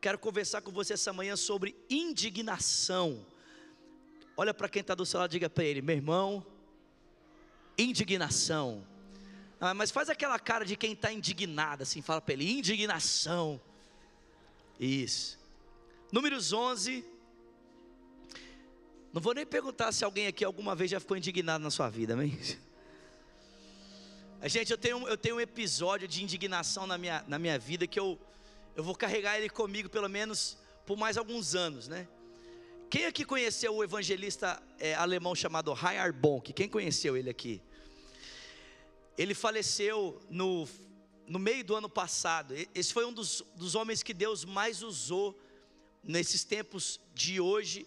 Quero conversar com você essa manhã sobre indignação. Olha para quem está do seu lado, diga para ele, meu irmão, indignação. Ah, mas faz aquela cara de quem está indignado, assim, fala para ele, indignação. Isso. Números 11. Não vou nem perguntar se alguém aqui alguma vez já ficou indignado na sua vida, amém? Gente, eu tenho, eu tenho um episódio de indignação na minha, na minha vida que eu, eu vou carregar ele comigo pelo menos por mais alguns anos, né? Quem aqui conheceu o evangelista é, alemão chamado Reinhard Bonk? Quem conheceu ele aqui? Ele faleceu no, no meio do ano passado. Esse foi um dos, dos homens que Deus mais usou nesses tempos de hoje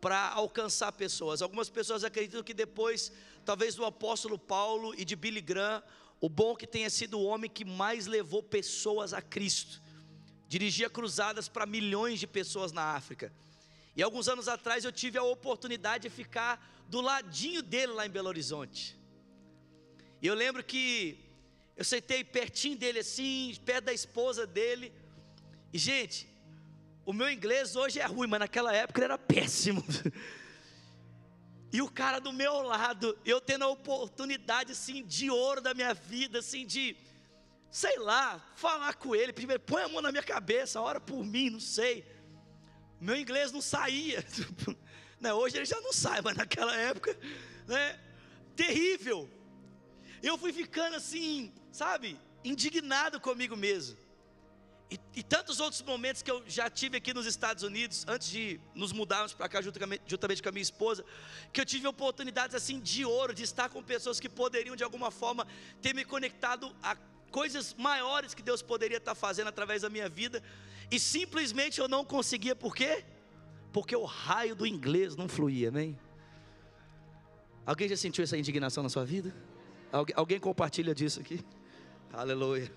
para alcançar pessoas. Algumas pessoas acreditam que depois, talvez do apóstolo Paulo e de Billy Graham, o Bonk tenha sido o homem que mais levou pessoas a Cristo. Dirigia cruzadas para milhões de pessoas na África. E alguns anos atrás eu tive a oportunidade de ficar do ladinho dele lá em Belo Horizonte. E eu lembro que eu sentei pertinho dele assim, perto da esposa dele. E gente, o meu inglês hoje é ruim, mas naquela época ele era péssimo. E o cara do meu lado, eu tendo a oportunidade assim de ouro da minha vida, assim de sei lá, falar com ele, primeiro põe a mão na minha cabeça, ora por mim, não sei meu inglês não saía. Né, hoje ele já não sai, mas naquela época, né, terrível. Eu fui ficando assim, sabe, indignado comigo mesmo. E, e, tantos outros momentos que eu já tive aqui nos Estados Unidos, antes de nos mudarmos para cá juntamente, juntamente com a minha esposa, que eu tive oportunidades assim de ouro, de estar com pessoas que poderiam de alguma forma ter me conectado a coisas maiores que Deus poderia estar fazendo através da minha vida, e simplesmente eu não conseguia, por quê? Porque o raio do inglês não fluía, amém? Alguém já sentiu essa indignação na sua vida? Algu alguém compartilha disso aqui? Aleluia.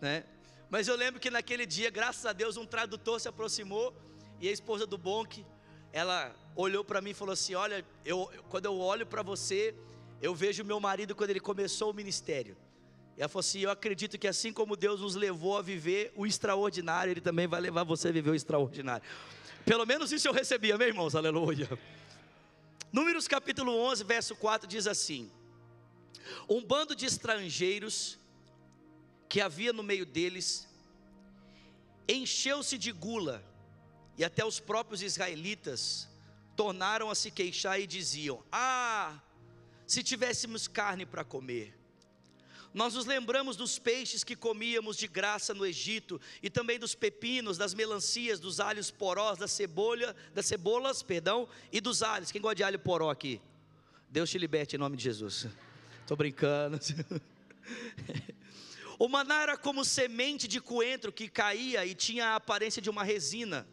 Né? Mas eu lembro que naquele dia, graças a Deus, um tradutor se aproximou e a esposa do Bonk, ela olhou para mim e falou assim: Olha, eu, quando eu olho para você, eu vejo meu marido quando ele começou o ministério. E ela falou assim: Eu acredito que assim como Deus nos levou a viver o extraordinário, Ele também vai levar você a viver o extraordinário. Pelo menos isso eu recebi, amém, irmãos? Aleluia. Números capítulo 11, verso 4 diz assim: Um bando de estrangeiros que havia no meio deles encheu-se de gula, e até os próprios israelitas tornaram a se queixar e diziam: Ah, se tivéssemos carne para comer nós nos lembramos dos peixes que comíamos de graça no Egito e também dos pepinos, das melancias, dos alhos porós, da cebola, das cebolas, perdão, e dos alhos. Quem gosta de alho poró aqui? Deus te liberte em nome de Jesus. Estou brincando. o maná era como semente de coentro que caía e tinha a aparência de uma resina.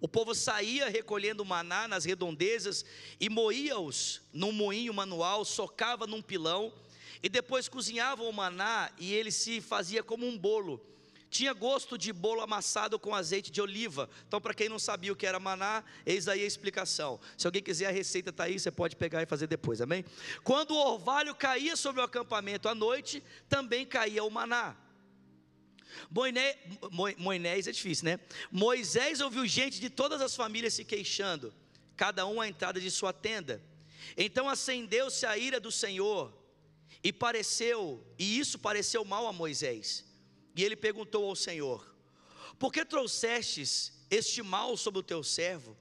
O povo saía recolhendo maná nas redondezas e moía-os num moinho manual, socava num pilão e depois cozinhavam o maná e ele se fazia como um bolo. Tinha gosto de bolo amassado com azeite de oliva. Então, para quem não sabia o que era maná, eis aí a explicação. Se alguém quiser a receita, está aí, você pode pegar e fazer depois, amém? Quando o orvalho caía sobre o acampamento à noite, também caía o maná. Moisés é difícil, né? Moisés ouviu gente de todas as famílias se queixando, cada um à entrada de sua tenda. Então acendeu-se a ira do Senhor e pareceu, e isso pareceu mal a Moisés. E ele perguntou ao Senhor: Por que trouxestes este mal sobre o teu servo?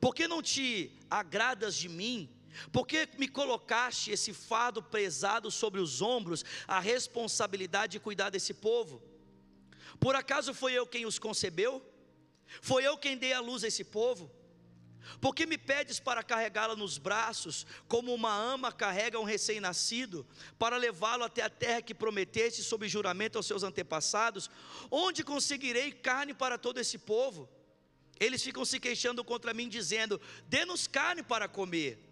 Por que não te agradas de mim? Por que me colocaste esse fardo pesado sobre os ombros, a responsabilidade de cuidar desse povo? Por acaso foi eu quem os concebeu? Foi eu quem dei a luz a esse povo? Por que me pedes para carregá-la nos braços, como uma ama carrega um recém-nascido, para levá-lo até a terra que prometeste sob juramento aos seus antepassados? Onde conseguirei carne para todo esse povo? Eles ficam se queixando contra mim, dizendo: Dê-nos carne para comer.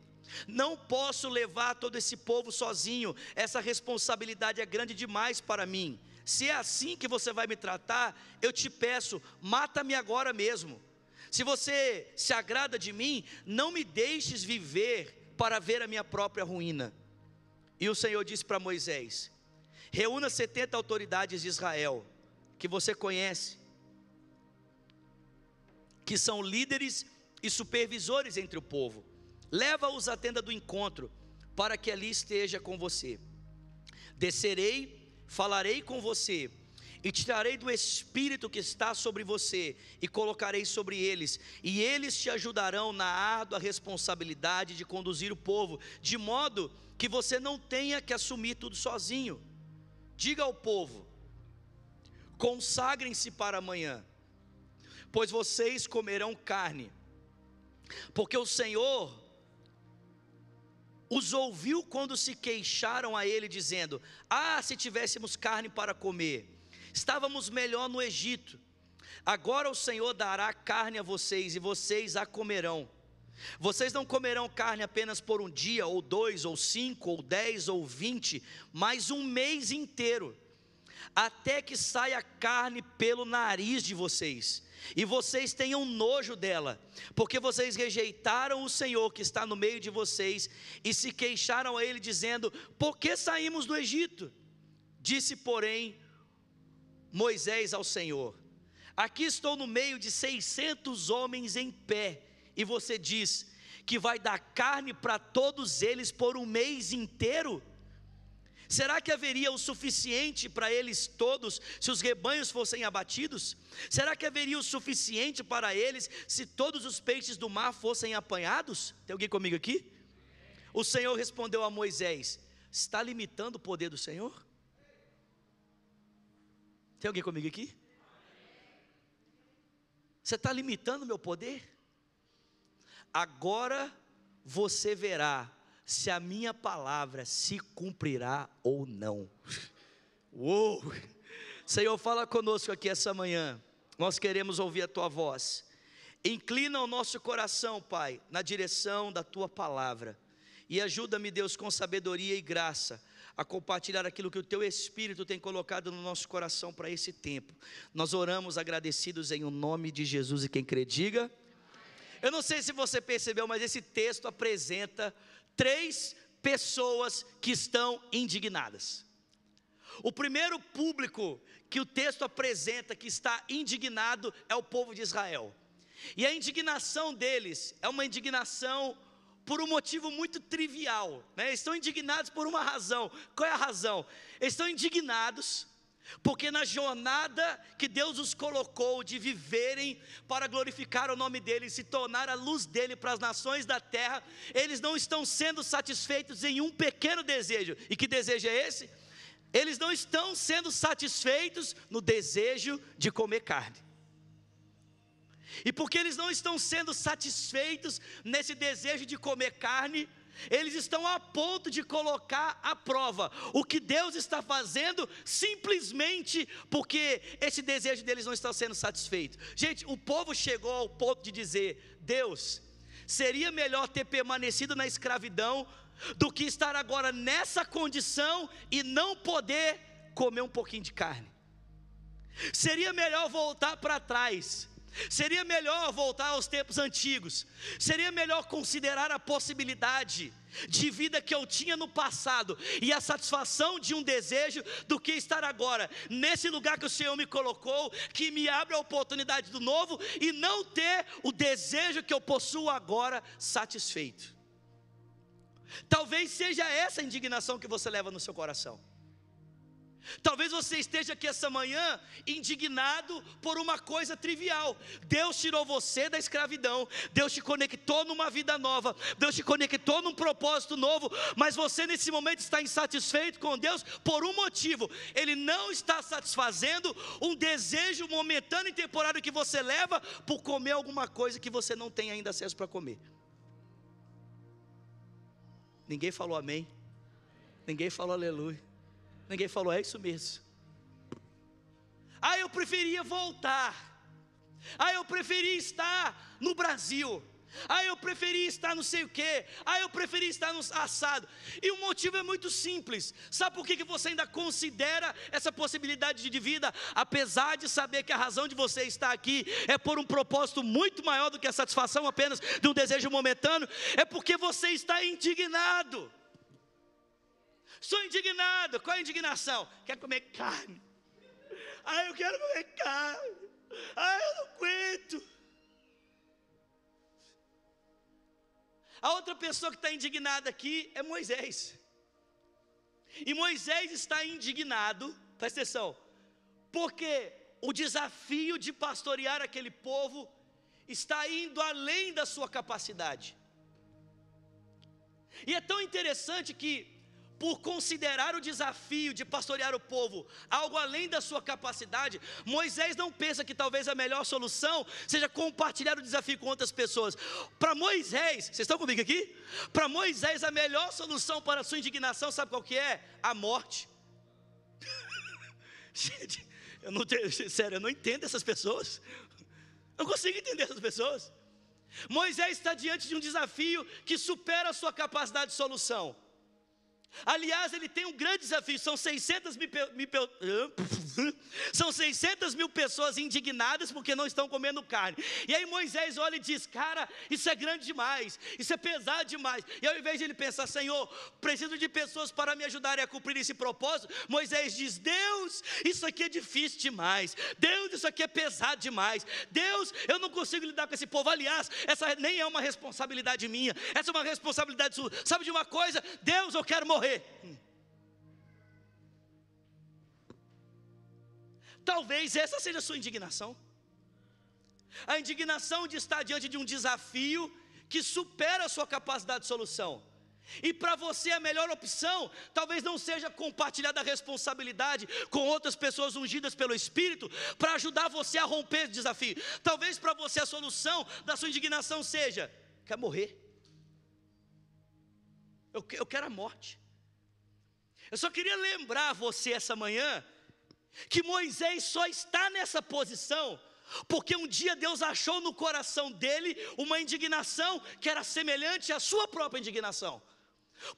Não posso levar todo esse povo sozinho, essa responsabilidade é grande demais para mim. Se é assim que você vai me tratar, eu te peço, mata-me agora mesmo. Se você se agrada de mim, não me deixes viver para ver a minha própria ruína. E o Senhor disse para Moisés: Reúna 70 autoridades de Israel, que você conhece, que são líderes e supervisores entre o povo. Leva-os à tenda do encontro, para que ali esteja com você. Descerei, falarei com você, e tirarei do espírito que está sobre você, e colocarei sobre eles, e eles te ajudarão na árdua responsabilidade de conduzir o povo, de modo que você não tenha que assumir tudo sozinho. Diga ao povo: consagrem-se para amanhã, pois vocês comerão carne, porque o Senhor os ouviu quando se queixaram a ele, dizendo: Ah, se tivéssemos carne para comer, estávamos melhor no Egito. Agora o Senhor dará carne a vocês e vocês a comerão. Vocês não comerão carne apenas por um dia, ou dois, ou cinco, ou dez, ou vinte, mas um mês inteiro, até que saia carne pelo nariz de vocês, e vocês tenham nojo dela, porque vocês rejeitaram o Senhor que está no meio de vocês, e se queixaram a Ele, dizendo: Por que saímos do Egito? Disse, porém, Moisés ao Senhor: Aqui estou no meio de seiscentos homens em pé, e você diz que vai dar carne para todos eles por um mês inteiro? Será que haveria o suficiente para eles todos se os rebanhos fossem abatidos? Será que haveria o suficiente para eles se todos os peixes do mar fossem apanhados? Tem alguém comigo aqui? O Senhor respondeu a Moisés: Está limitando o poder do Senhor? Tem alguém comigo aqui? Você está limitando o meu poder? Agora você verá se a minha palavra se cumprirá ou não. Uou! Senhor, fala conosco aqui essa manhã. Nós queremos ouvir a tua voz. Inclina o nosso coração, Pai, na direção da tua palavra. E ajuda-me, Deus, com sabedoria e graça, a compartilhar aquilo que o teu Espírito tem colocado no nosso coração para esse tempo. Nós oramos agradecidos em o nome de Jesus e quem crê, diga. Eu não sei se você percebeu, mas esse texto apresenta três pessoas que estão indignadas. O primeiro público que o texto apresenta que está indignado é o povo de Israel. E a indignação deles é uma indignação por um motivo muito trivial, né? Estão indignados por uma razão. Qual é a razão? Estão indignados porque na jornada que Deus os colocou de viverem para glorificar o nome dele, se tornar a luz dele para as nações da terra, eles não estão sendo satisfeitos em um pequeno desejo. E que desejo é esse? Eles não estão sendo satisfeitos no desejo de comer carne. E porque eles não estão sendo satisfeitos nesse desejo de comer carne, eles estão a ponto de colocar à prova o que Deus está fazendo, simplesmente porque esse desejo deles não está sendo satisfeito. Gente, o povo chegou ao ponto de dizer: Deus, seria melhor ter permanecido na escravidão do que estar agora nessa condição e não poder comer um pouquinho de carne. Seria melhor voltar para trás Seria melhor voltar aos tempos antigos. Seria melhor considerar a possibilidade de vida que eu tinha no passado e a satisfação de um desejo do que estar agora nesse lugar que o Senhor me colocou, que me abre a oportunidade do novo e não ter o desejo que eu possuo agora satisfeito. Talvez seja essa a indignação que você leva no seu coração. Talvez você esteja aqui essa manhã indignado por uma coisa trivial. Deus tirou você da escravidão, Deus te conectou numa vida nova, Deus te conectou num propósito novo, mas você nesse momento está insatisfeito com Deus por um motivo: Ele não está satisfazendo um desejo momentâneo e temporário que você leva por comer alguma coisa que você não tem ainda acesso para comer. Ninguém falou amém, ninguém falou aleluia. Ninguém falou, é isso mesmo. Ah, eu preferia voltar. Ah, eu preferia estar no Brasil. Ah, eu preferia estar não sei o quê. Ah, eu preferia estar no assado. E o motivo é muito simples. Sabe por que, que você ainda considera essa possibilidade de vida? Apesar de saber que a razão de você estar aqui é por um propósito muito maior do que a satisfação apenas de um desejo momentâneo, é porque você está indignado. Sou indignado. Qual é a indignação? Quer comer carne. Ah, eu quero comer carne. Ah, eu não aguento. A outra pessoa que está indignada aqui é Moisés. E Moisés está indignado, presta atenção, porque o desafio de pastorear aquele povo está indo além da sua capacidade. E é tão interessante que por considerar o desafio de pastorear o povo algo além da sua capacidade, Moisés não pensa que talvez a melhor solução seja compartilhar o desafio com outras pessoas. Para Moisés, vocês estão comigo aqui? Para Moisés, a melhor solução para a sua indignação, sabe qual que é? A morte. Gente, eu não tenho, sério, eu não entendo essas pessoas. Eu não consigo entender essas pessoas. Moisés está diante de um desafio que supera a sua capacidade de solução. Aliás, ele tem um grande desafio: são 600 mil, mil, são 600 mil pessoas indignadas porque não estão comendo carne. E aí Moisés olha e diz: Cara, isso é grande demais, isso é pesado demais. E ao invés de ele pensar, Senhor, preciso de pessoas para me ajudarem a cumprir esse propósito, Moisés diz: Deus, isso aqui é difícil demais. Deus, isso aqui é pesado demais. Deus, eu não consigo lidar com esse povo. Aliás, essa nem é uma responsabilidade minha, essa é uma responsabilidade sua. Sabe de uma coisa? Deus, eu quero morrer Talvez essa seja a sua indignação. A indignação de estar diante de um desafio que supera a sua capacidade de solução. E para você a melhor opção talvez não seja compartilhar da responsabilidade com outras pessoas ungidas pelo Espírito para ajudar você a romper esse desafio. Talvez para você a solução da sua indignação seja: quer morrer. Eu, eu quero a morte. Eu só queria lembrar você essa manhã que Moisés só está nessa posição porque um dia Deus achou no coração dele uma indignação que era semelhante à sua própria indignação.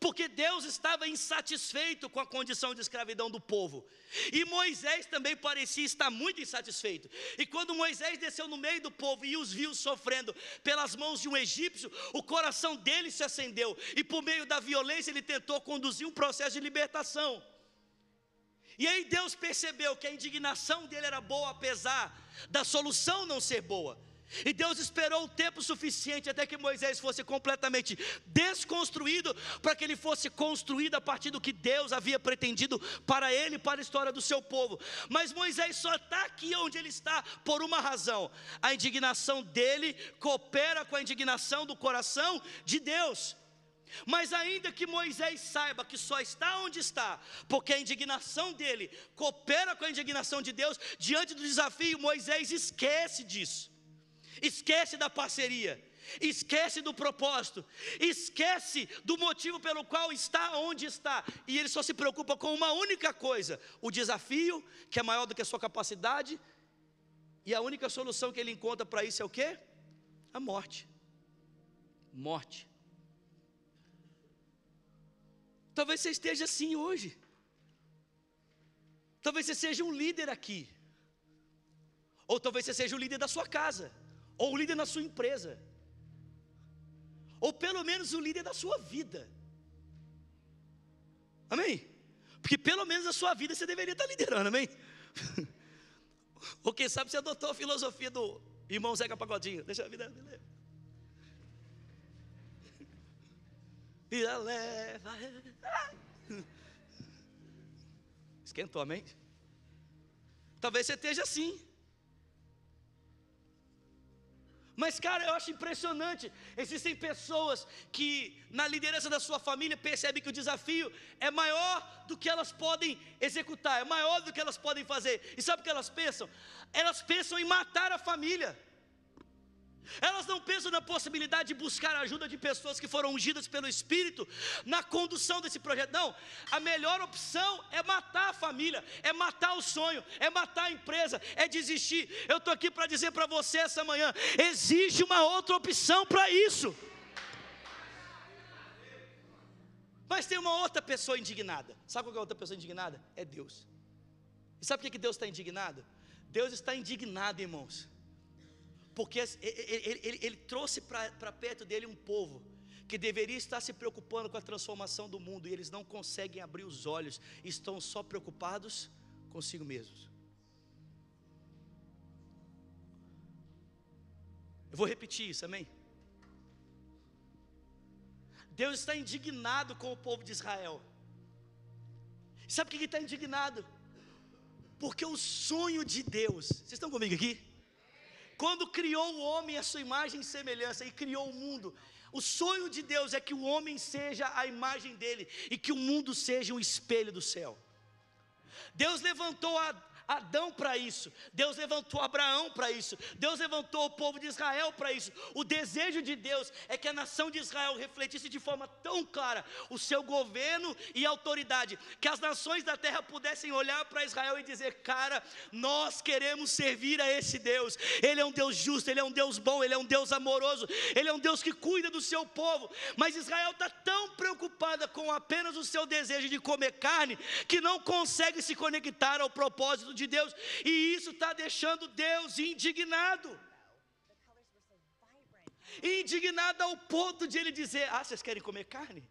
Porque Deus estava insatisfeito com a condição de escravidão do povo. E Moisés também parecia estar muito insatisfeito. E quando Moisés desceu no meio do povo e os viu sofrendo pelas mãos de um egípcio, o coração dele se acendeu. E por meio da violência ele tentou conduzir um processo de libertação. E aí Deus percebeu que a indignação dele era boa, apesar da solução não ser boa. E Deus esperou o tempo suficiente até que Moisés fosse completamente desconstruído, para que ele fosse construído a partir do que Deus havia pretendido para ele, para a história do seu povo. Mas Moisés só está aqui onde ele está por uma razão: a indignação dele coopera com a indignação do coração de Deus. Mas ainda que Moisés saiba que só está onde está, porque a indignação dele coopera com a indignação de Deus, diante do desafio, Moisés esquece disso esquece da parceria, esquece do propósito, esquece do motivo pelo qual está onde está, e ele só se preocupa com uma única coisa: o desafio, que é maior do que a sua capacidade, e a única solução que ele encontra para isso é o que? A morte. Morte. Talvez você esteja assim hoje. Talvez você seja um líder aqui. Ou talvez você seja o líder da sua casa ou o líder na sua empresa, ou pelo menos o líder da sua vida. Amém? Porque pelo menos a sua vida você deveria estar liderando, amém? ou quem sabe você adotou a filosofia do irmão Zeca Pagodinho. Deixa a vida. Vida leva. Esquentou, amém? Talvez você esteja assim. Mas, cara, eu acho impressionante. Existem pessoas que, na liderança da sua família, percebem que o desafio é maior do que elas podem executar, é maior do que elas podem fazer. E sabe o que elas pensam? Elas pensam em matar a família. Elas não pensam na possibilidade de buscar a ajuda de pessoas que foram ungidas pelo Espírito na condução desse projeto. Não, a melhor opção é matar a família, é matar o sonho, é matar a empresa, é desistir. Eu estou aqui para dizer para você essa manhã: existe uma outra opção para isso. Mas tem uma outra pessoa indignada. Sabe qual é a outra pessoa indignada? É Deus. E sabe por que Deus está indignado? Deus está indignado, irmãos porque ele, ele, ele, trouxe para perto dele um povo que deveria estar se preocupando com a transformação do mundo e eles não conseguem abrir os olhos, estão só preocupados consigo mesmos. Eu vou repetir isso, amém? Deus está indignado com o povo de Israel. Sabe por que ele está indignado? Porque o sonho de Deus, vocês estão comigo aqui? Quando criou o homem à sua imagem e semelhança e criou o mundo, o sonho de Deus é que o homem seja a imagem dele e que o mundo seja um espelho do céu. Deus levantou a, Adão para isso, Deus levantou Abraão para isso, Deus levantou o povo de Israel para isso. O desejo de Deus é que a nação de Israel refletisse de forma tão clara o seu governo e autoridade, que as nações da terra pudessem olhar para Israel e dizer: Cara, nós queremos servir a esse Deus, Ele é um Deus justo, Ele é um Deus bom, Ele é um Deus amoroso, Ele é um Deus que cuida do seu povo. Mas Israel está tão preocupada com apenas o seu desejo de comer carne, que não consegue se conectar ao propósito de Deus, e isso está deixando Deus indignado. Indignado ao ponto de ele dizer: Ah, vocês querem comer carne?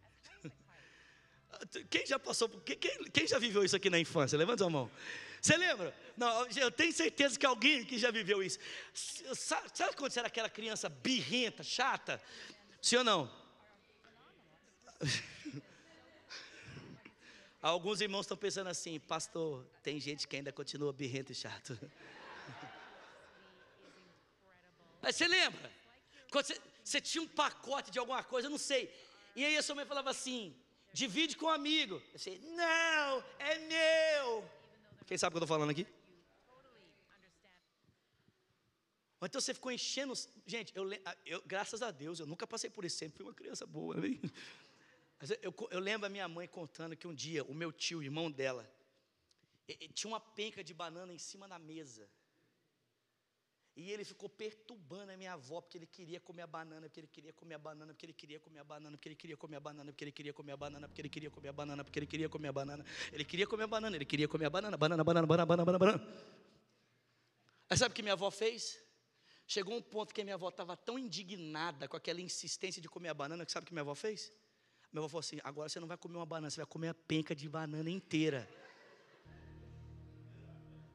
Quem já passou por. Quem, quem, já viveu isso aqui na infância? Levanta a mão. Você lembra? Não, eu tenho certeza que alguém que já viveu isso. Sabe, sabe quando você era aquela criança birrenta, chata? Sim ou não? Alguns irmãos estão pensando assim, pastor, tem gente que ainda continua birrento e chato. Mas você lembra? Quando você, você, tinha um pacote de alguma coisa, eu não sei. E aí a sua mãe falava assim: divide com um amigo. Eu disse, não, é meu. Quem sabe o que eu estou falando aqui? Ou então você ficou enchendo. Gente, eu, eu, graças a Deus, eu nunca passei por isso, sempre fui uma criança boa. Né? Eu, eu, lembro a minha mãe contando que um dia o meu tio, irmão dela, tinha uma penca de banana em cima da mesa. E ele ficou perturbando a minha avó, porque ele queria comer a banana, porque ele queria comer a banana, porque ele queria comer a banana, porque ele queria comer a banana, porque ele queria comer a banana, porque ele queria comer a banana, porque ele queria comer a banana, ele queria comer a banana, ele queria comer a banana, banana, banana, banana, banana, banana. Aí sabe o que minha avó fez? Chegou um ponto que minha avó estava tão indignada com aquela insistência de comer a banana, que sabe o que minha avó fez? Meu avô falou assim: agora você não vai comer uma banana, você vai comer a penca de banana inteira.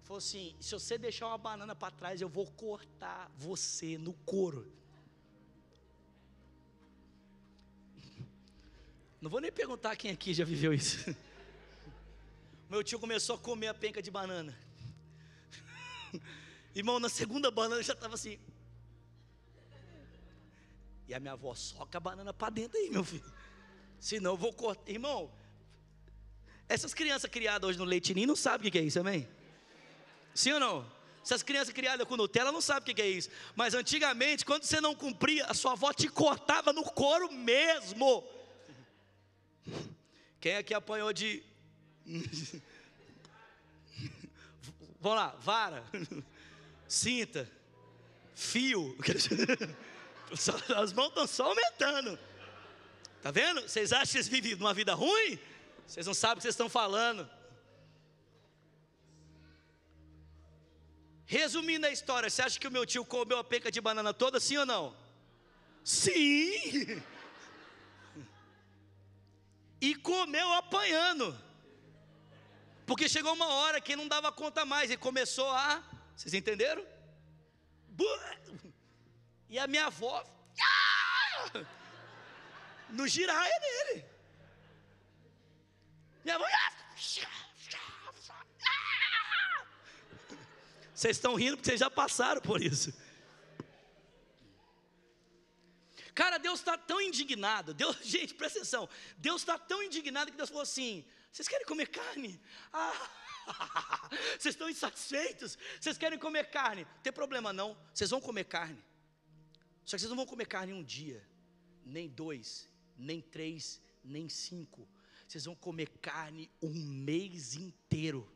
Falou assim: se você deixar uma banana para trás, eu vou cortar você no couro. Não vou nem perguntar quem aqui já viveu isso. Meu tio começou a comer a penca de banana. Irmão, na segunda banana já estava assim. E a minha avó soca a banana para dentro aí, meu filho. Senão eu vou cortar. Irmão, essas crianças criadas hoje no leitinho não sabem o que é isso, amém? Sim ou não? Essas crianças criadas com Nutella não sabem o que é isso. Mas antigamente, quando você não cumpria, a sua avó te cortava no couro mesmo. Quem aqui apanhou de. Vamos lá, vara, cinta, fio. As mãos estão só aumentando. Tá vendo? Vocês acham que vocês vivem uma vida ruim? Vocês não sabem o que vocês estão falando. Resumindo a história, você acha que o meu tio comeu a penca de banana toda, sim ou não? Sim! E comeu apanhando. Porque chegou uma hora que não dava conta mais e começou a. Vocês entenderam? E a minha avó no giraia dele. Minha mãe. Vocês estão rindo porque vocês já passaram por isso. Cara, Deus está tão indignado. Deus, gente, presta atenção. Deus está tão indignado que Deus falou assim: vocês querem comer carne? Ah, vocês estão insatisfeitos? Vocês querem comer carne? Não tem problema não. Vocês vão comer carne. Só que vocês não vão comer carne um dia, nem dois, nem três, nem cinco. Vocês vão comer carne um mês inteiro.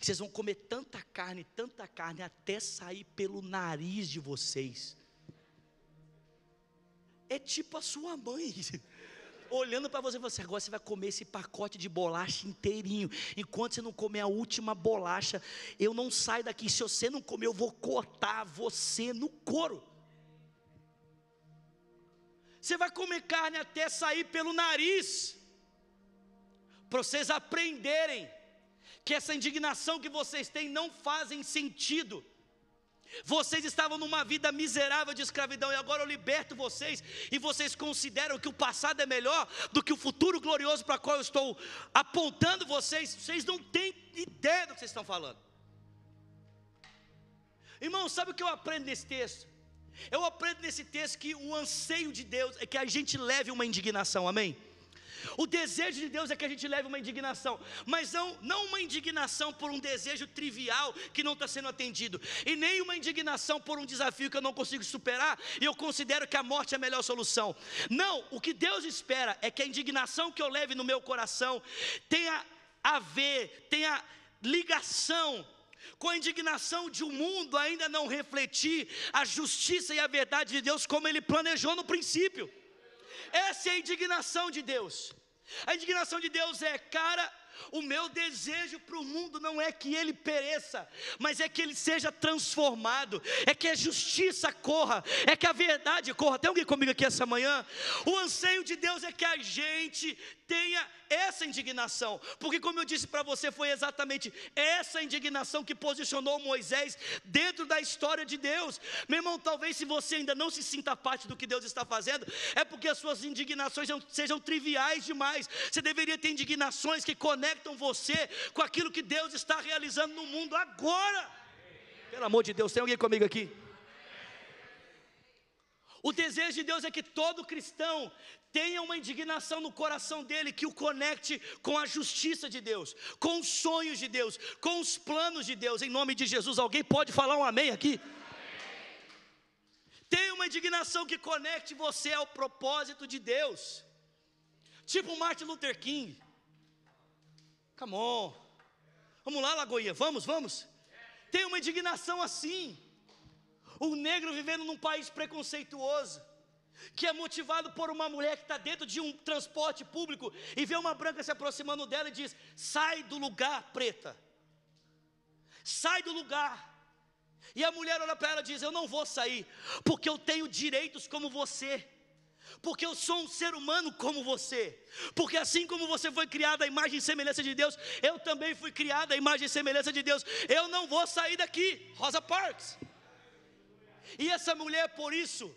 Vocês vão comer tanta carne, tanta carne, até sair pelo nariz de vocês. É tipo a sua mãe. Olhando para você, você agora você vai comer esse pacote de bolacha inteirinho. Enquanto você não comer a última bolacha, eu não saio daqui. Se você não comer, eu vou cortar você no couro. Você vai comer carne até sair pelo nariz, para vocês aprenderem que essa indignação que vocês têm não fazem sentido. Vocês estavam numa vida miserável de escravidão e agora eu liberto vocês e vocês consideram que o passado é melhor do que o futuro glorioso para qual eu estou apontando vocês. Vocês não têm ideia do que vocês estão falando. Irmão, sabe o que eu aprendo nesse texto? Eu aprendo nesse texto que o anseio de Deus é que a gente leve uma indignação, amém? O desejo de Deus é que a gente leve uma indignação, mas não, não uma indignação por um desejo trivial que não está sendo atendido, e nem uma indignação por um desafio que eu não consigo superar e eu considero que a morte é a melhor solução. Não, o que Deus espera é que a indignação que eu leve no meu coração tenha a ver, tenha ligação com a indignação de um mundo ainda não refletir a justiça e a verdade de Deus como ele planejou no princípio. Essa é a indignação de Deus. A indignação de Deus é, cara, o meu desejo para o mundo não é que ele pereça, mas é que ele seja transformado, é que a justiça corra, é que a verdade corra. Tem alguém comigo aqui essa manhã? O anseio de Deus é que a gente tenha essa indignação, porque, como eu disse para você, foi exatamente essa indignação que posicionou Moisés dentro da história de Deus. Meu irmão, talvez se você ainda não se sinta parte do que Deus está fazendo, é porque as suas indignações sejam, triviais demais. Você deveria ter indignações que conectam você com aquilo que Deus está realizando no mundo agora. Pelo amor de Deus, tem alguém comigo aqui? O desejo de Deus é que todo cristão tenha uma indignação no coração dele que o conecte com a justiça de Deus, com os sonhos de Deus, com os planos de Deus. Em nome de Jesus, alguém pode falar um amém aqui? Tenha uma indignação que conecte você ao propósito de Deus. Tipo Martin Luther King. Come on. Vamos lá, Lagoinha, vamos, vamos. Tenha uma indignação assim. O negro vivendo num país preconceituoso que é motivado por uma mulher que está dentro de um transporte público e vê uma branca se aproximando dela e diz: sai do lugar, preta, sai do lugar. E a mulher olha para ela e diz: Eu não vou sair, porque eu tenho direitos como você, porque eu sou um ser humano como você, porque assim como você foi criada à imagem e semelhança de Deus, eu também fui criada à imagem e semelhança de Deus. Eu não vou sair daqui, Rosa Parks. E essa mulher, por isso,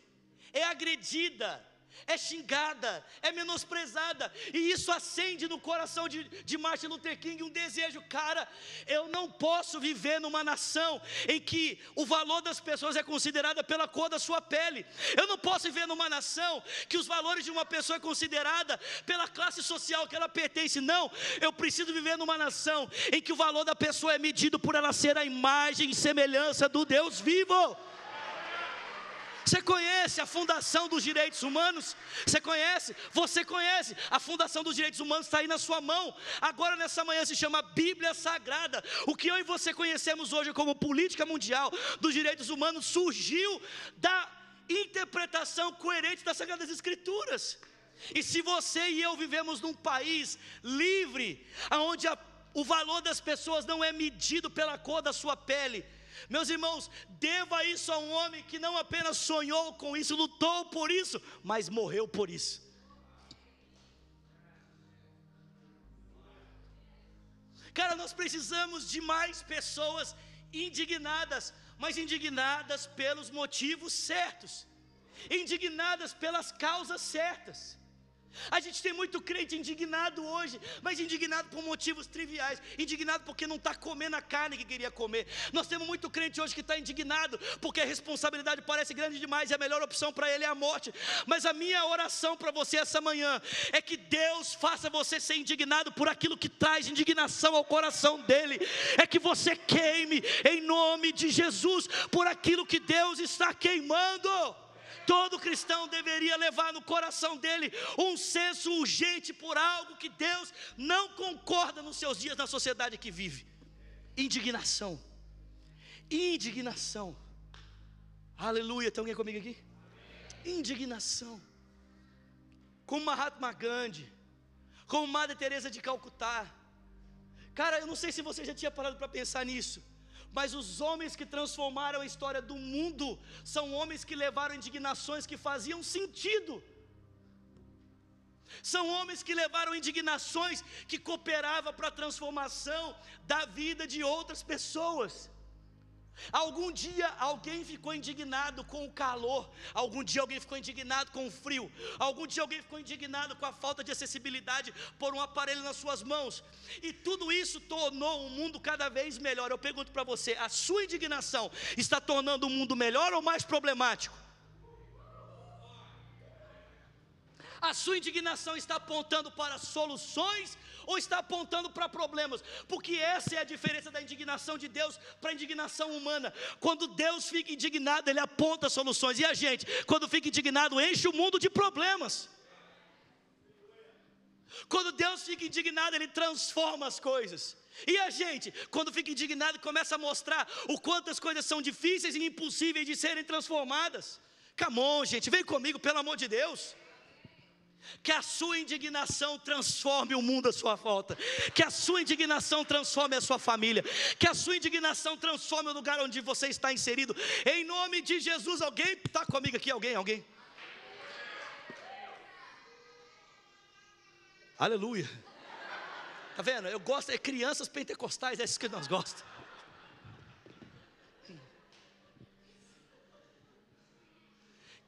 é agredida, é xingada, é menosprezada, e isso acende no coração de, de Martin Luther King um desejo, cara, eu não posso viver numa nação em que o valor das pessoas é considerado pela cor da sua pele, eu não posso viver numa nação que os valores de uma pessoa é considerada pela classe social que ela pertence, não, eu preciso viver numa nação em que o valor da pessoa é medido por ela ser a imagem e semelhança do Deus vivo. Você conhece a Fundação dos Direitos Humanos? Você conhece? Você conhece? A Fundação dos Direitos Humanos está aí na sua mão. Agora, nessa manhã, se chama Bíblia Sagrada. O que eu e você conhecemos hoje como política mundial dos direitos humanos surgiu da interpretação coerente das Sagradas Escrituras. E se você e eu vivemos num país livre, onde a, o valor das pessoas não é medido pela cor da sua pele, meus irmãos, deva isso a um homem que não apenas sonhou com isso, lutou por isso, mas morreu por isso. Cara, nós precisamos de mais pessoas indignadas, mas indignadas pelos motivos certos, indignadas pelas causas certas. A gente tem muito crente indignado hoje, mas indignado por motivos triviais, indignado porque não está comendo a carne que queria comer. Nós temos muito crente hoje que está indignado porque a responsabilidade parece grande demais e a melhor opção para ele é a morte. Mas a minha oração para você essa manhã é que Deus faça você ser indignado por aquilo que traz indignação ao coração dele, é que você queime em nome de Jesus por aquilo que Deus está queimando. Todo cristão deveria levar no coração dele um senso urgente por algo que Deus não concorda nos seus dias na sociedade que vive. Indignação. Indignação. Aleluia. Tem alguém comigo aqui? Indignação. Como Mahatma Gandhi, como Madre Teresa de Calcutá. Cara, eu não sei se você já tinha parado para pensar nisso. Mas os homens que transformaram a história do mundo são homens que levaram indignações que faziam sentido. São homens que levaram indignações que cooperavam para a transformação da vida de outras pessoas. Algum dia alguém ficou indignado com o calor, algum dia alguém ficou indignado com o frio, algum dia alguém ficou indignado com a falta de acessibilidade por um aparelho nas suas mãos, e tudo isso tornou o mundo cada vez melhor. Eu pergunto para você: a sua indignação está tornando o mundo melhor ou mais problemático? A sua indignação está apontando para soluções ou está apontando para problemas? Porque essa é a diferença da indignação de Deus para a indignação humana. Quando Deus fica indignado, Ele aponta soluções, e a gente, quando fica indignado, enche o mundo de problemas. Quando Deus fica indignado, Ele transforma as coisas. E a gente, quando fica indignado, começa a mostrar o quanto as coisas são difíceis e impossíveis de serem transformadas. Come on, gente, vem comigo, pelo amor de Deus. Que a sua indignação transforme o mundo à sua volta. Que a sua indignação transforme a sua família. Que a sua indignação transforme o lugar onde você está inserido. Em nome de Jesus, alguém está comigo aqui? Alguém? Alguém? Aleluia. Tá vendo? Eu gosto, é crianças pentecostais, é isso que nós gostamos.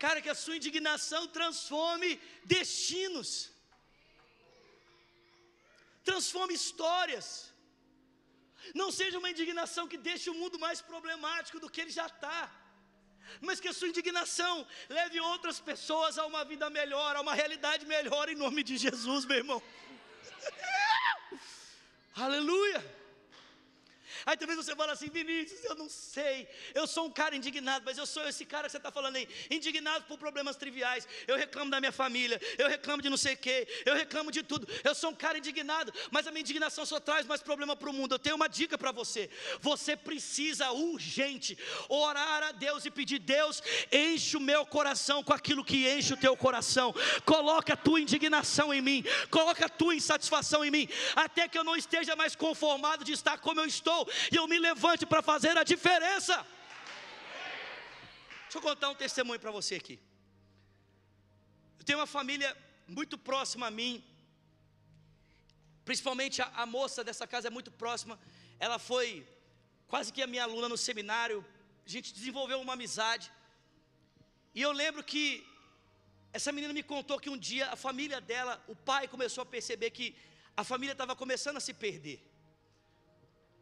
Cara, que a sua indignação transforme destinos, transforme histórias. Não seja uma indignação que deixe o mundo mais problemático do que ele já está, mas que a sua indignação leve outras pessoas a uma vida melhor, a uma realidade melhor, em nome de Jesus, meu irmão. Aleluia. Aí talvez você fala assim, Vinícius, eu não sei, eu sou um cara indignado, mas eu sou esse cara que você está falando aí, indignado por problemas triviais. Eu reclamo da minha família, eu reclamo de não sei o quê, eu reclamo de tudo. Eu sou um cara indignado, mas a minha indignação só traz mais problema para o mundo. Eu tenho uma dica para você: você precisa urgente orar a Deus e pedir, Deus, enche o meu coração com aquilo que enche o teu coração. Coloca a tua indignação em mim, coloca a tua insatisfação em mim, até que eu não esteja mais conformado de estar como eu estou e eu me levante para fazer a diferença. Deixa eu contar um testemunho para você aqui. Eu tenho uma família muito próxima a mim, principalmente a, a moça dessa casa é muito próxima. Ela foi quase que a minha aluna no seminário. A gente desenvolveu uma amizade. E eu lembro que essa menina me contou que um dia a família dela, o pai começou a perceber que a família estava começando a se perder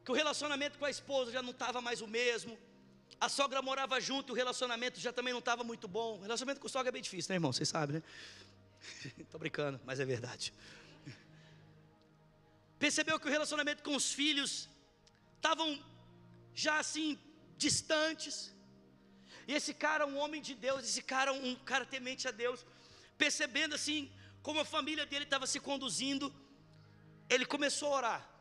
que o relacionamento com a esposa já não estava mais o mesmo. A sogra morava junto o relacionamento já também não estava muito bom. O relacionamento com a sogra é bem difícil, né, irmão? Vocês sabem, né? Estou brincando, mas é verdade. Percebeu que o relacionamento com os filhos estavam já assim distantes. E esse cara, um homem de Deus, esse cara, um cara temente a Deus, percebendo assim como a família dele estava se conduzindo, ele começou a orar.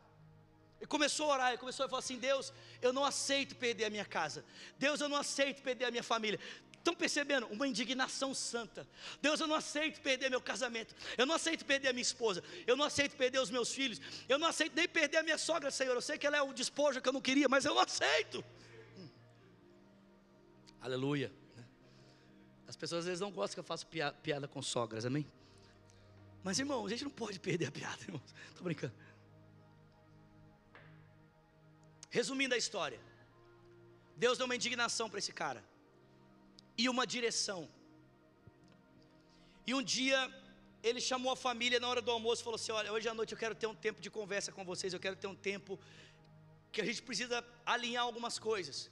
Ele começou a orar, ele começou a falar assim: Deus, eu não aceito perder a minha casa. Deus, eu não aceito perder a minha família. Estão percebendo? Uma indignação santa. Deus, eu não aceito perder meu casamento. Eu não aceito perder a minha esposa. Eu não aceito perder os meus filhos. Eu não aceito nem perder a minha sogra, Senhor. Eu sei que ela é o despojo que eu não queria, mas eu não aceito. Hum. Aleluia. As pessoas às vezes não gostam que eu faça piada, com sogras, amém? Mas irmão, a gente não pode perder a piada, irmão. Estou brincando. Resumindo a história, Deus deu uma indignação para esse cara e uma direção. E um dia ele chamou a família na hora do almoço e falou assim: Olha, hoje à noite eu quero ter um tempo de conversa com vocês, eu quero ter um tempo que a gente precisa alinhar algumas coisas.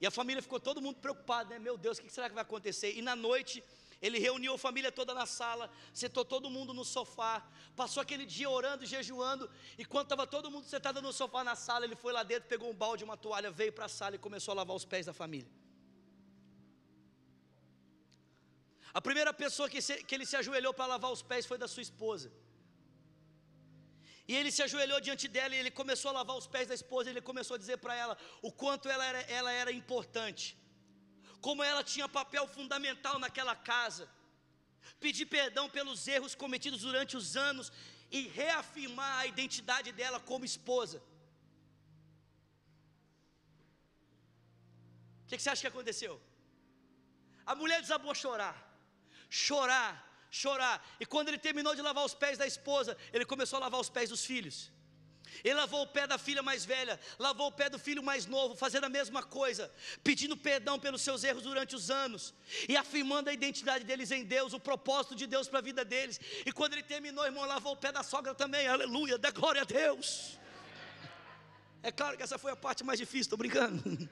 E a família ficou todo mundo preocupado, né? Meu Deus, o que será que vai acontecer? E na noite ele reuniu a família toda na sala, sentou todo mundo no sofá, passou aquele dia orando, jejuando, e quando estava todo mundo sentado no sofá na sala, ele foi lá dentro, pegou um balde, uma toalha, veio para a sala e começou a lavar os pés da família. A primeira pessoa que, se, que ele se ajoelhou para lavar os pés foi da sua esposa. E ele se ajoelhou diante dela e ele começou a lavar os pés da esposa. E ele começou a dizer para ela o quanto ela era, ela era importante como ela tinha papel fundamental naquela casa, pedir perdão pelos erros cometidos durante os anos e reafirmar a identidade dela como esposa. O que, você acha que aconteceu? A mulher desabou chorar, chorar, chorar. E quando ele terminou de lavar os pés da esposa, ele começou a lavar os pés dos filhos. Ele lavou o pé da filha mais velha, lavou o pé do filho mais novo, fazendo a mesma coisa, pedindo perdão pelos seus erros durante os anos e afirmando a identidade deles em Deus, o propósito de Deus para a vida deles. E quando ele terminou, irmão, lavou o pé da sogra também, aleluia, dá glória a Deus. É claro que essa foi a parte mais difícil, estou brincando.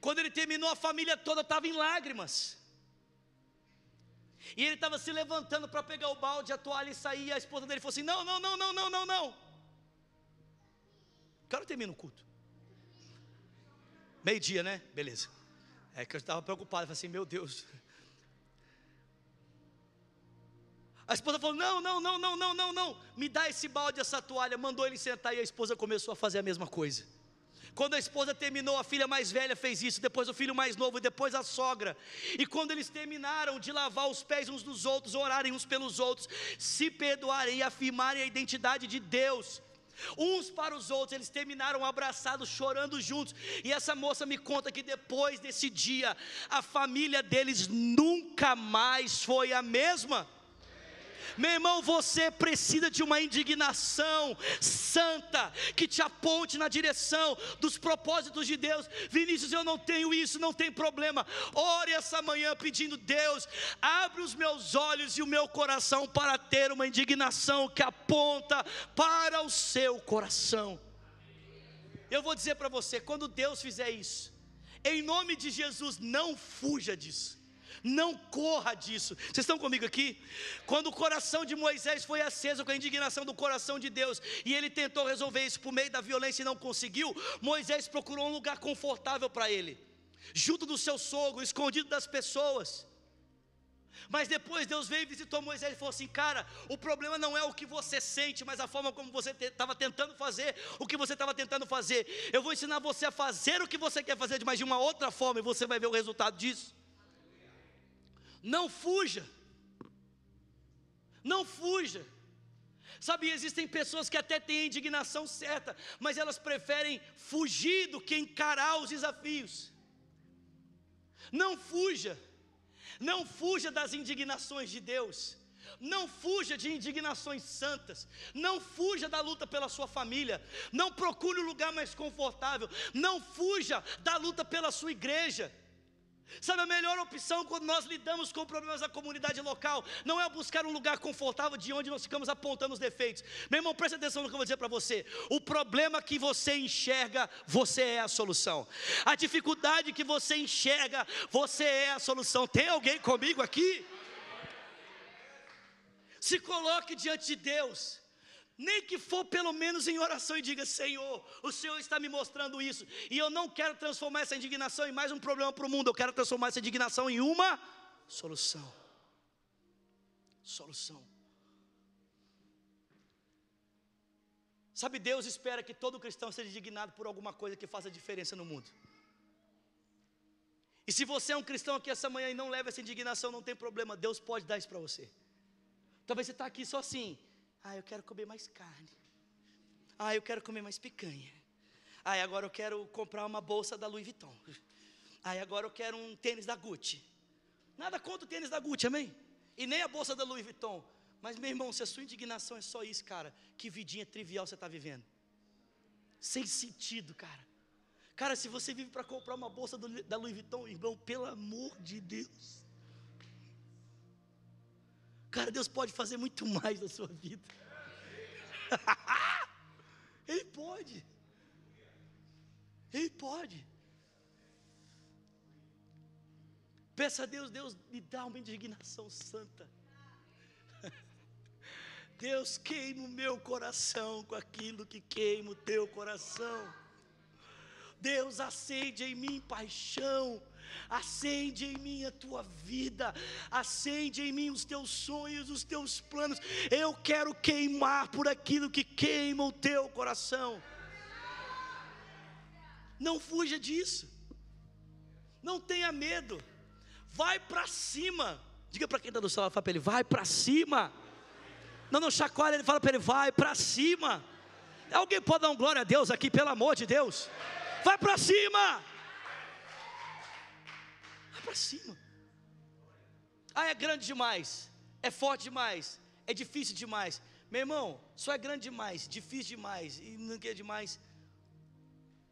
Quando ele terminou, a família toda estava em lágrimas. E ele estava se levantando para pegar o balde, a toalha e sair. E a esposa dele falou assim: Não, não, não, não, não, não, não. Que hora termina o culto? Meio-dia, né? Beleza. É que eu estava preocupado. Eu falei assim: Meu Deus. A esposa falou: Não, não, não, não, não, não, não. Me dá esse balde, essa toalha. Mandou ele sentar e a esposa começou a fazer a mesma coisa. Quando a esposa terminou, a filha mais velha fez isso, depois o filho mais novo, depois a sogra. E quando eles terminaram de lavar os pés uns dos outros, orarem uns pelos outros, se perdoarem e afirmarem a identidade de Deus, uns para os outros, eles terminaram abraçados, chorando juntos. E essa moça me conta que depois desse dia, a família deles nunca mais foi a mesma. Meu irmão, você precisa de uma indignação santa que te aponte na direção dos propósitos de Deus. Vinícius, eu não tenho isso, não tem problema. Ore essa manhã pedindo: Deus, abre os meus olhos e o meu coração para ter uma indignação que aponta para o seu coração. Eu vou dizer para você: quando Deus fizer isso, em nome de Jesus, não fuja disso. Não corra disso. Vocês estão comigo aqui? Quando o coração de Moisés foi aceso com a indignação do coração de Deus, e ele tentou resolver isso por meio da violência e não conseguiu, Moisés procurou um lugar confortável para ele, junto do seu sogro, escondido das pessoas. Mas depois Deus veio e visitou Moisés e falou assim: Cara, o problema não é o que você sente, mas a forma como você estava tentando fazer o que você estava tentando fazer. Eu vou ensinar você a fazer o que você quer fazer, mas de uma outra forma, e você vai ver o resultado disso. Não fuja. Não fuja. Sabe, existem pessoas que até têm a indignação certa, mas elas preferem fugir do que encarar os desafios. Não fuja. Não fuja das indignações de Deus. Não fuja de indignações santas. Não fuja da luta pela sua família. Não procure um lugar mais confortável. Não fuja da luta pela sua igreja. Sabe, a melhor opção quando nós lidamos com problemas da comunidade local não é buscar um lugar confortável de onde nós ficamos apontando os defeitos. Meu irmão, preste atenção no que eu vou dizer para você. O problema que você enxerga, você é a solução. A dificuldade que você enxerga, você é a solução. Tem alguém comigo aqui? Se coloque diante de Deus nem que for pelo menos em oração e diga: Senhor, o Senhor está me mostrando isso, e eu não quero transformar essa indignação em mais um problema para o mundo, eu quero transformar essa indignação em uma solução. Solução. Sabe, Deus espera que todo cristão seja indignado por alguma coisa que faça diferença no mundo. E se você é um cristão aqui essa manhã e não leva essa indignação, não tem problema, Deus pode dar isso para você. Talvez você está aqui só assim, ah, eu quero comer mais carne. Ah, eu quero comer mais picanha. Ah, agora eu quero comprar uma bolsa da Louis Vuitton. Ah, agora eu quero um tênis da Gucci. Nada contra o tênis da Gucci, amém? E nem a bolsa da Louis Vuitton. Mas, meu irmão, se a sua indignação é só isso, cara, que vidinha trivial você está vivendo. Sem sentido, cara. Cara, se você vive para comprar uma bolsa do, da Louis Vuitton, irmão, pelo amor de Deus. Cara, Deus pode fazer muito mais na sua vida. Ele pode. Ele pode. Peça a Deus, Deus me dá uma indignação santa. Deus queima o meu coração com aquilo que queima o teu coração. Deus acende em mim paixão acende em mim a tua vida, acende em mim os teus sonhos, os teus planos. Eu quero queimar por aquilo que queima o teu coração. Não fuja disso, não tenha medo, vai para cima. Diga para quem está do celular, fala para ele: vai para cima. Não, não chacoalha, ele fala para ele: vai para cima. Alguém pode dar um glória a Deus aqui, pelo amor de Deus? Vai para cima para cima. Ah, é grande demais. é forte demais, é difícil demais. Meu irmão, só é grande demais, difícil demais e não é demais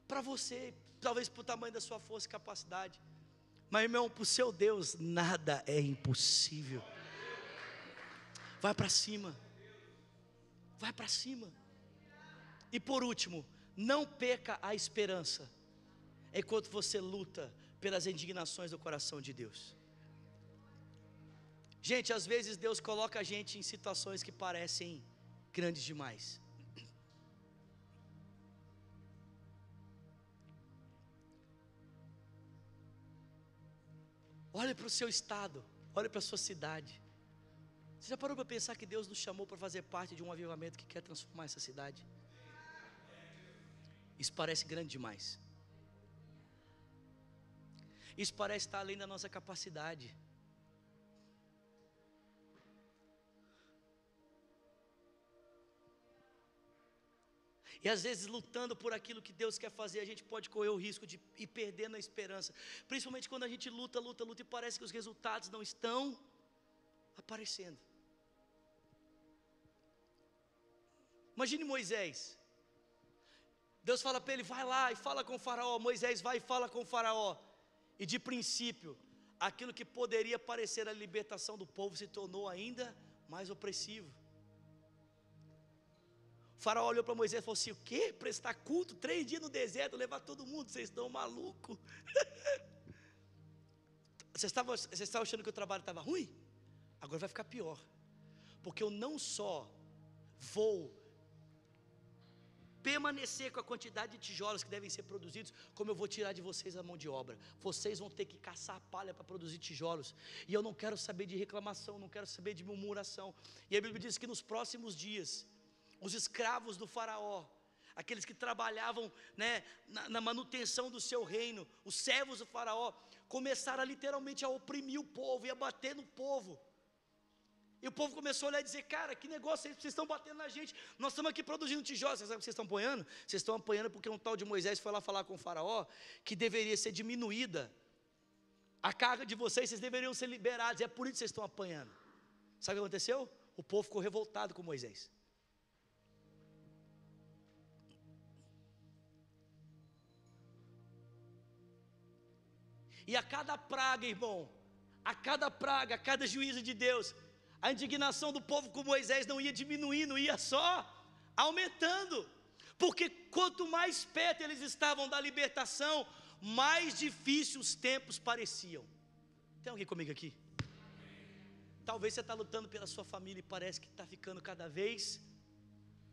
para você, talvez para o tamanho da sua força e capacidade. Mas, irmão, para o seu Deus, nada é impossível. Vai para cima. Vai para cima. E por último, não perca a esperança enquanto você luta pelas indignações do coração de Deus. Gente, às vezes Deus coloca a gente em situações que parecem grandes demais. Olhe para o seu estado, olhe para a sua cidade. Você já parou para pensar que Deus nos chamou para fazer parte de um avivamento que quer transformar essa cidade? Isso parece grande demais. Isso parece estar além da nossa capacidade. E às vezes, lutando por aquilo que Deus quer fazer, a gente pode correr o risco de ir perdendo a esperança. Principalmente quando a gente luta, luta, luta e parece que os resultados não estão aparecendo. Imagine Moisés. Deus fala para ele: vai lá e fala com o Faraó. Moisés vai e fala com o Faraó. E de princípio, aquilo que poderia parecer a libertação do povo se tornou ainda mais opressivo. O faraó olhou para Moisés e falou assim: O quê? Prestar culto três dias no deserto, levar todo mundo? Vocês estão malucos. Vocês estavam, vocês estavam achando que o trabalho estava ruim? Agora vai ficar pior. Porque eu não só vou permanecer com a quantidade de tijolos que devem ser produzidos, como eu vou tirar de vocês a mão de obra. Vocês vão ter que caçar a palha para produzir tijolos. E eu não quero saber de reclamação, não quero saber de murmuração. E a Bíblia diz que nos próximos dias os escravos do Faraó, aqueles que trabalhavam né, na, na, manutenção do seu reino, os servos do Faraó, começaram literalmente a oprimir o povo e a bater no povo. E o povo começou a olhar e dizer: Cara, que negócio é esse? Vocês estão batendo na gente. Nós estamos aqui produzindo tijolos. Você sabe o que vocês estão apanhando? Vocês estão apanhando porque um tal de Moisés foi lá falar com o Faraó que deveria ser diminuída. A carga de vocês, vocês deveriam ser liberados. É por isso que vocês estão apanhando. Sabe o que aconteceu? O povo ficou revoltado com Moisés. E a cada praga, irmão, a cada praga, a cada juízo de Deus, a indignação do povo com Moisés não ia diminuindo, ia só aumentando. Porque quanto mais perto eles estavam da libertação, mais difíceis os tempos pareciam. Tem alguém comigo aqui? Talvez você está lutando pela sua família e parece que está ficando cada vez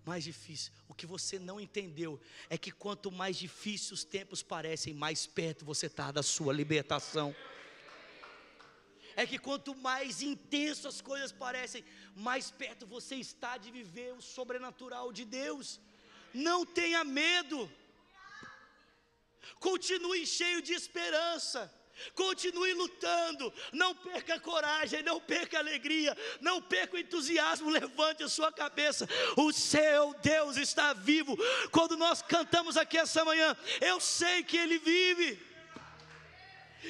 mais difícil. O que você não entendeu é que quanto mais difícil os tempos parecem, mais perto você está da sua libertação. É que quanto mais intenso as coisas parecem, mais perto você está de viver o sobrenatural de Deus. Não tenha medo. Continue cheio de esperança. Continue lutando, não perca coragem, não perca alegria, não perca entusiasmo, levante a sua cabeça. O seu Deus está vivo. Quando nós cantamos aqui essa manhã, eu sei que Ele vive.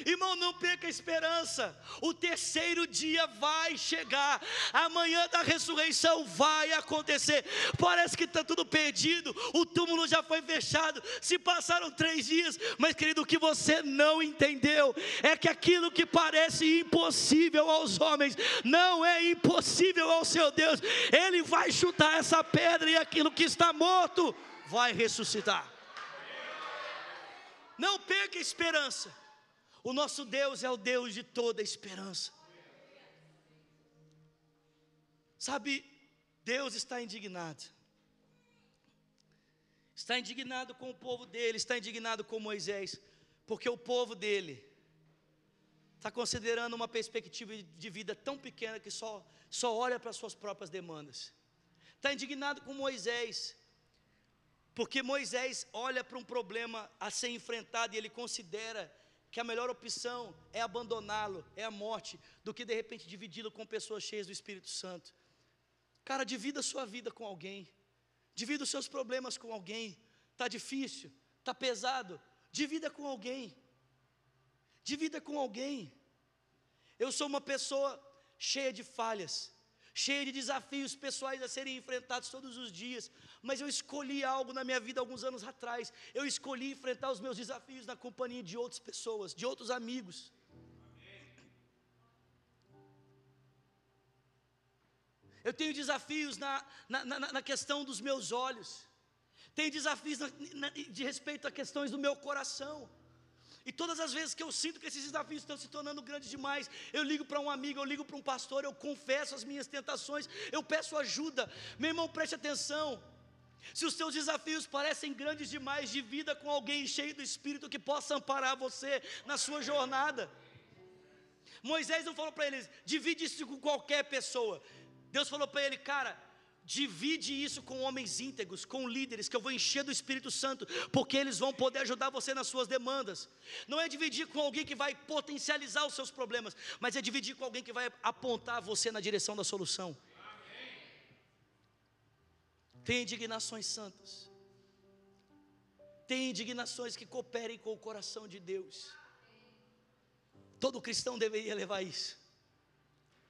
Irmão, não perca a esperança. O terceiro dia vai chegar. Amanhã da ressurreição vai acontecer. Parece que está tudo perdido. O túmulo já foi fechado. Se passaram três dias. Mas, querido, o que você não entendeu é que aquilo que parece impossível aos homens não é impossível ao seu Deus. Ele vai chutar essa pedra e aquilo que está morto vai ressuscitar. Não perca a esperança. O nosso Deus é o Deus de toda esperança. Sabe, Deus está indignado. Está indignado com o povo dele, está indignado com Moisés, porque o povo dele está considerando uma perspectiva de vida tão pequena que só, só olha para as suas próprias demandas. Está indignado com Moisés, porque Moisés olha para um problema a ser enfrentado e ele considera que a melhor opção é abandoná-lo, é a morte, do que de repente dividi-lo com pessoas cheias do Espírito Santo. Cara, divida a sua vida com alguém, divida os seus problemas com alguém. Está difícil, está pesado, divida com alguém. Divida com alguém. Eu sou uma pessoa cheia de falhas, cheia de desafios pessoais a serem enfrentados todos os dias, mas eu escolhi algo na minha vida alguns anos atrás. Eu escolhi enfrentar os meus desafios na companhia de outras pessoas, de outros amigos. Eu tenho desafios na, na, na, na questão dos meus olhos, tenho desafios de respeito a questões do meu coração. E todas as vezes que eu sinto que esses desafios estão se tornando grandes demais, eu ligo para um amigo, eu ligo para um pastor, eu confesso as minhas tentações, eu peço ajuda. Meu irmão, preste atenção. Se os seus desafios parecem grandes demais, divida com alguém cheio do Espírito que possa amparar você na sua jornada. Moisés não falou para eles, divide isso com qualquer pessoa. Deus falou para ele, cara, Divide isso com homens íntegros, com líderes, que eu vou encher do Espírito Santo, porque eles vão poder ajudar você nas suas demandas. Não é dividir com alguém que vai potencializar os seus problemas, mas é dividir com alguém que vai apontar você na direção da solução. Tem indignações santas, tem indignações que cooperem com o coração de Deus. Todo cristão deveria levar isso.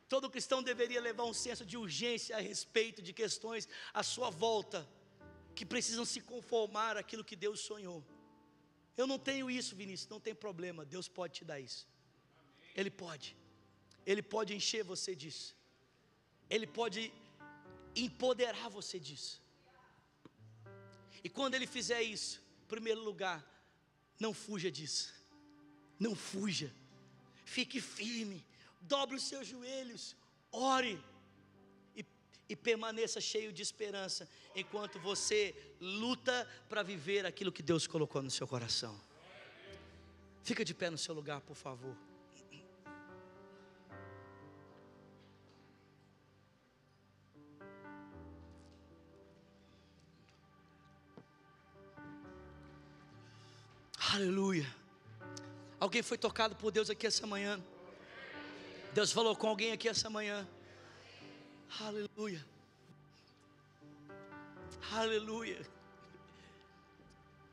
Todo cristão deveria levar um senso de urgência a respeito de questões à sua volta, que precisam se conformar àquilo que Deus sonhou. Eu não tenho isso, Vinícius, não tem problema, Deus pode te dar isso. Ele pode, Ele pode encher você disso, Ele pode empoderar você disso. E quando Ele fizer isso, em primeiro lugar, não fuja disso, não fuja, fique firme, dobre os seus joelhos, ore e, e permaneça cheio de esperança, enquanto você luta para viver aquilo que Deus colocou no seu coração. Fica de pé no seu lugar, por favor. Aleluia. Alguém foi tocado por Deus aqui essa manhã? Deus falou com alguém aqui essa manhã. Aleluia. Aleluia.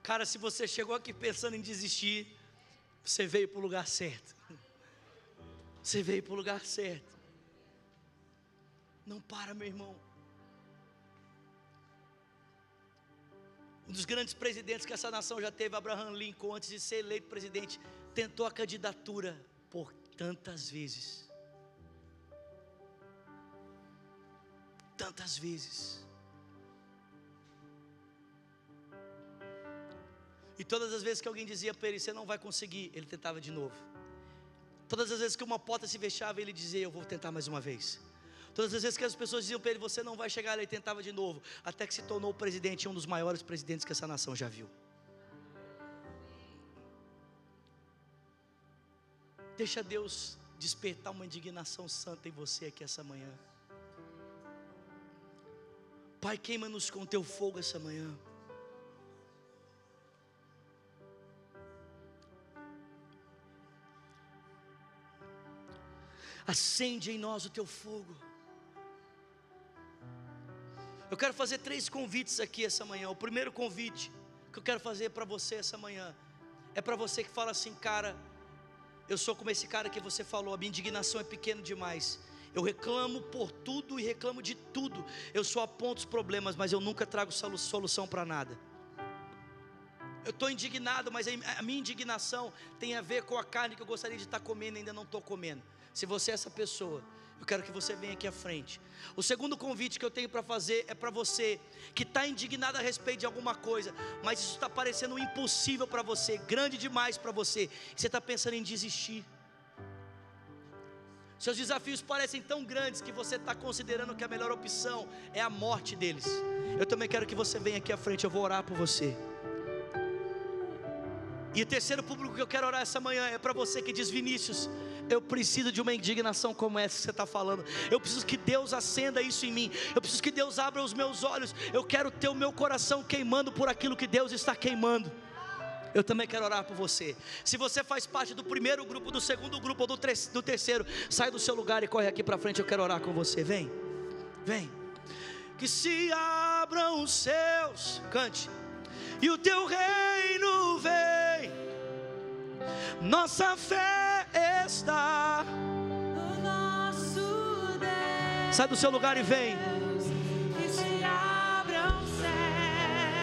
Cara, se você chegou aqui pensando em desistir, você veio para o lugar certo. Você veio para o lugar certo. Não para, meu irmão. Um dos grandes presidentes que essa nação já teve, Abraham Lincoln, antes de ser eleito presidente, tentou a candidatura por tantas vezes. tantas vezes. E todas as vezes que alguém dizia para ele, você não vai conseguir, ele tentava de novo. Todas as vezes que uma porta se fechava, ele dizia, eu vou tentar mais uma vez. Todas as vezes que as pessoas diziam para ele, você não vai chegar, ele tentava de novo. Até que se tornou presidente, um dos maiores presidentes que essa nação já viu. Deixa Deus despertar uma indignação santa em você aqui essa manhã. Pai, queima-nos com teu fogo essa manhã. Acende em nós o teu fogo. Eu quero fazer três convites aqui essa manhã. O primeiro convite que eu quero fazer para você essa manhã é para você que fala assim, cara, eu sou como esse cara que você falou, a minha indignação é pequena demais. Eu reclamo por tudo e reclamo de tudo. Eu só aponto os problemas, mas eu nunca trago solução para nada. Eu estou indignado, mas a minha indignação tem a ver com a carne que eu gostaria de estar comendo e ainda não estou comendo. Se você é essa pessoa, eu quero que você venha aqui à frente. O segundo convite que eu tenho para fazer é para você que está indignado a respeito de alguma coisa, mas isso está parecendo impossível para você, grande demais para você, você está pensando em desistir. Seus desafios parecem tão grandes que você está considerando que a melhor opção é a morte deles. Eu também quero que você venha aqui à frente, eu vou orar por você. E o terceiro público que eu quero orar essa manhã é para você que diz: Vinícius, eu preciso de uma indignação como essa que você está falando. Eu preciso que Deus acenda isso em mim. Eu preciso que Deus abra os meus olhos. Eu quero ter o meu coração queimando por aquilo que Deus está queimando eu também quero orar por você. Se você faz parte do primeiro grupo, do segundo grupo ou do, do terceiro, sai do seu lugar e corre aqui para frente. Eu quero orar com você. Vem, vem. Que se abram os céus, cante, e o teu reino vem. Nossa fé está. no nosso Deus. Sai do seu lugar e vem.